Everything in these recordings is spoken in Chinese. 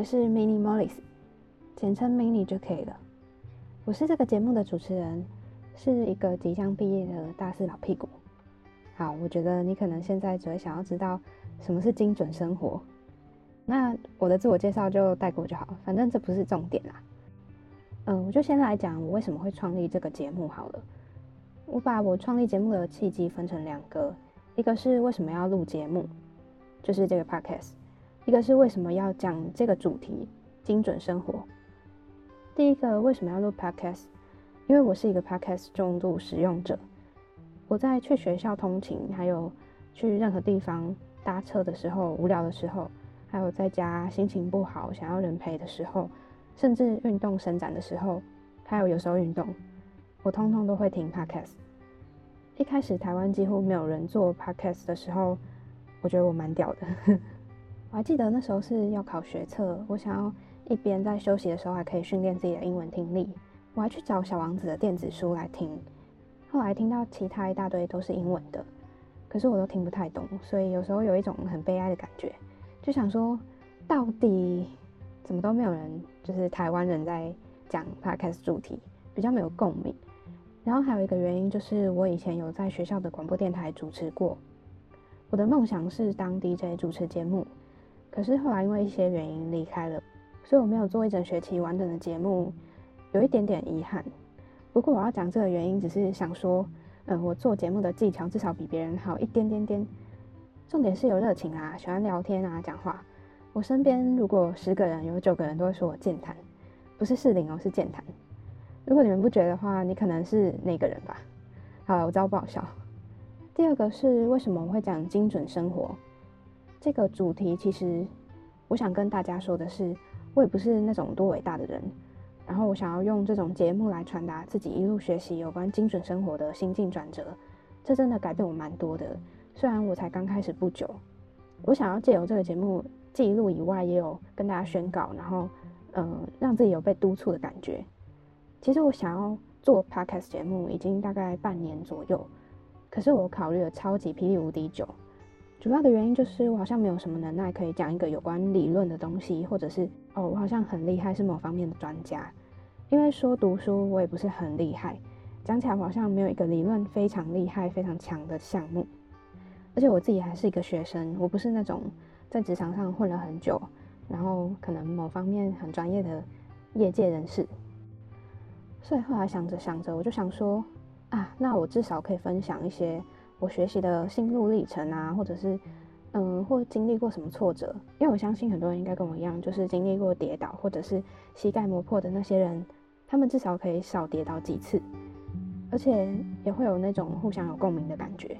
我是 Mini Mollis，简称 Mini 就可以了。我是这个节目的主持人，是一个即将毕业的大四老屁股。好，我觉得你可能现在只会想要知道什么是精准生活，那我的自我介绍就带过就好，反正这不是重点啦。嗯，我就先来讲我为什么会创立这个节目好了。我把我创立节目的契机分成两个，一个是为什么要录节目，就是这个 podcast。一个是为什么要讲这个主题“精准生活”。第一个为什么要录 podcast？因为我是一个 podcast 重度使用者。我在去学校通勤，还有去任何地方搭车的时候、无聊的时候，还有在家心情不好想要人陪的时候，甚至运动伸展的时候，还有有时候运动，我通通都会听 podcast。一开始台湾几乎没有人做 podcast 的时候，我觉得我蛮屌的。我还记得那时候是要考学测，我想要一边在休息的时候还可以训练自己的英文听力，我还去找《小王子》的电子书来听。后来听到其他一大堆都是英文的，可是我都听不太懂，所以有时候有一种很悲哀的感觉，就想说，到底怎么都没有人，就是台湾人在讲 podcast 主题，比较没有共鸣。然后还有一个原因就是，我以前有在学校的广播电台主持过，我的梦想是当 DJ 主持节目。可是后来因为一些原因离开了，所以我没有做一整学期完整的节目，有一点点遗憾。不过我要讲这个原因，只是想说，嗯，我做节目的技巧至少比别人好一点点点。重点是有热情啊，喜欢聊天啊，讲话。我身边如果十个人，有九个人都会说我健谈，不是适龄哦，是健谈。如果你们不觉得的话，你可能是那个人吧。好，我知道不好笑。第二个是为什么我会讲精准生活？这个主题其实，我想跟大家说的是，我也不是那种多伟大的人。然后我想要用这种节目来传达自己一路学习有关精准生活的心境转折，这真的改变我蛮多的。虽然我才刚开始不久，我想要借由这个节目记录以外，也有跟大家宣告，然后嗯，让自己有被督促的感觉。其实我想要做 podcast 节目已经大概半年左右，可是我考虑了超级霹雳无敌久。主要的原因就是我好像没有什么能耐可以讲一个有关理论的东西，或者是哦，我好像很厉害，是某方面的专家。因为说读书我也不是很厉害，讲起来我好像没有一个理论非常厉害、非常强的项目。而且我自己还是一个学生，我不是那种在职场上混了很久，然后可能某方面很专业的业界人士。所以后来想着想着，我就想说啊，那我至少可以分享一些。我学习的心路历程啊，或者是，嗯，或经历过什么挫折？因为我相信很多人应该跟我一样，就是经历过跌倒或者是膝盖磨破的那些人，他们至少可以少跌倒几次，而且也会有那种互相有共鸣的感觉。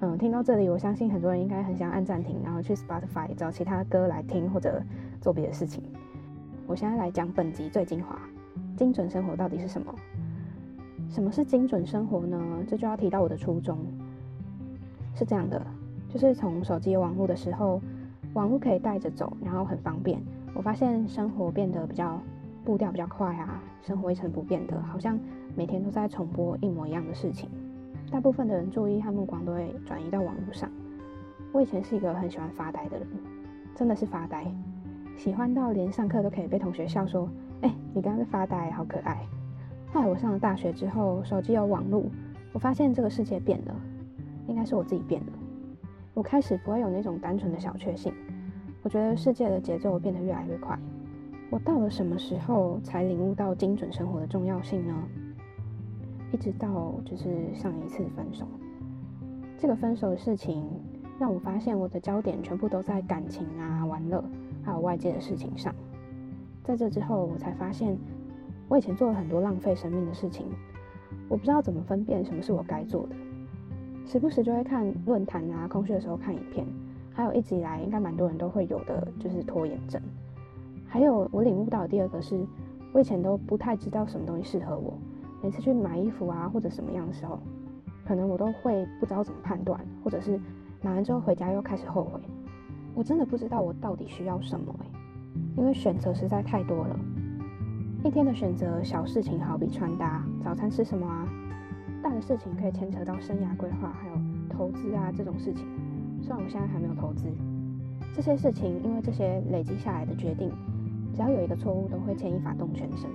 嗯，听到这里，我相信很多人应该很想按暂停，然后去 Spotify 找其他歌来听，或者做别的事情。我现在来讲本集最精华：精准生活到底是什么？什么是精准生活呢？这就要提到我的初衷。是这样的，就是从手机有网络的时候，网络可以带着走，然后很方便。我发现生活变得比较步调比较快啊，生活一成不变的，好像每天都在重播一模一样的事情。大部分的人注意和目光都会转移到网络上。我以前是一个很喜欢发呆的人，真的是发呆，喜欢到连上课都可以被同学笑说：“哎，你刚刚在发呆，好可爱。”后来我上了大学之后，手机有网络，我发现这个世界变了，应该是我自己变了。我开始不会有那种单纯的小确幸，我觉得世界的节奏变得越来越快。我到了什么时候才领悟到精准生活的重要性呢？一直到就是上一次分手，这个分手的事情让我发现我的焦点全部都在感情啊、玩乐，还有外界的事情上。在这之后，我才发现。我以前做了很多浪费生命的事情，我不知道怎么分辨什么是我该做的，时不时就会看论坛啊，空虚的时候看影片，还有一直以来应该蛮多人都会有的，就是拖延症。还有我领悟到的第二个是，我以前都不太知道什么东西适合我，每次去买衣服啊或者什么样的时候，可能我都会不知道怎么判断，或者是买完之后回家又开始后悔，我真的不知道我到底需要什么，因为选择实在太多了。一天的选择，小事情好比穿搭，早餐吃什么啊？大的事情可以牵扯到生涯规划，还有投资啊这种事情。虽然我现在还没有投资，这些事情，因为这些累积下来的决定，只要有一个错误，都会牵一发动全身。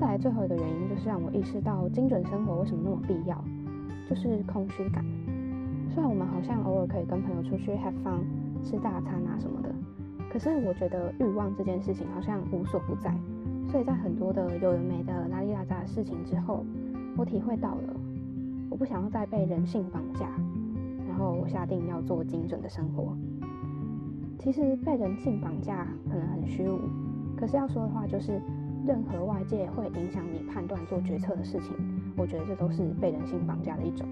再来最后一个原因，就是让我意识到精准生活为什么那么必要，就是空虚感。虽然我们好像偶尔可以跟朋友出去 have fun，吃大餐啊什么的，可是我觉得欲望这件事情好像无所不在。所以在很多的有的没的拉里拉杂的事情之后，我体会到了，我不想要再被人性绑架，然后我下定要做精准的生活。其实被人性绑架可能很虚无，可是要说的话就是。任何外界会影响你判断做决策的事情，我觉得这都是被人性绑架的一种。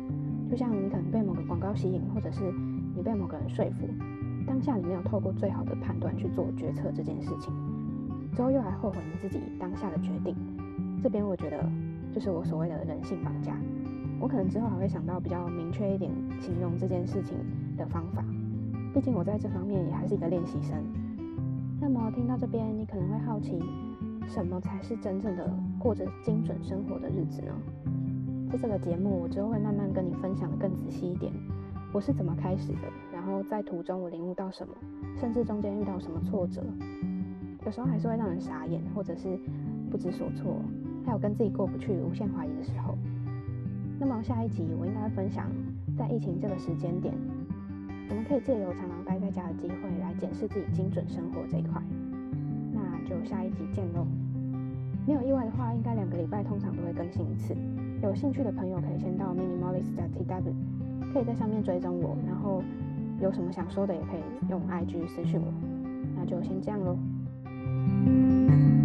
就像你可能被某个广告吸引，或者是你被某个人说服，当下你没有透过最好的判断去做决策这件事情，之后又还后悔你自己当下的决定。这边我觉得就是我所谓的人性绑架。我可能之后还会想到比较明确一点形容这件事情的方法，毕竟我在这方面也还是一个练习生。那么听到这边，你可能会好奇。什么才是真正的过着精准生活的日子呢？在这个节目，我之后会慢慢跟你分享的更仔细一点，我是怎么开始的，然后在途中我领悟到什么，甚至中间遇到什么挫折，有时候还是会让人傻眼，或者是不知所措，还有跟自己过不去、无限怀疑的时候。那么下一集我应该会分享，在疫情这个时间点，我们可以借由常常待在家的机会来检视自己精准生活这一块。那就下一集见喽！没有意外的话，应该两个礼拜通常都会更新一次。有兴趣的朋友可以先到 minimalist.tw，可以在上面追踪我，然后有什么想说的也可以用 IG 私讯我。那就先这样喽。Música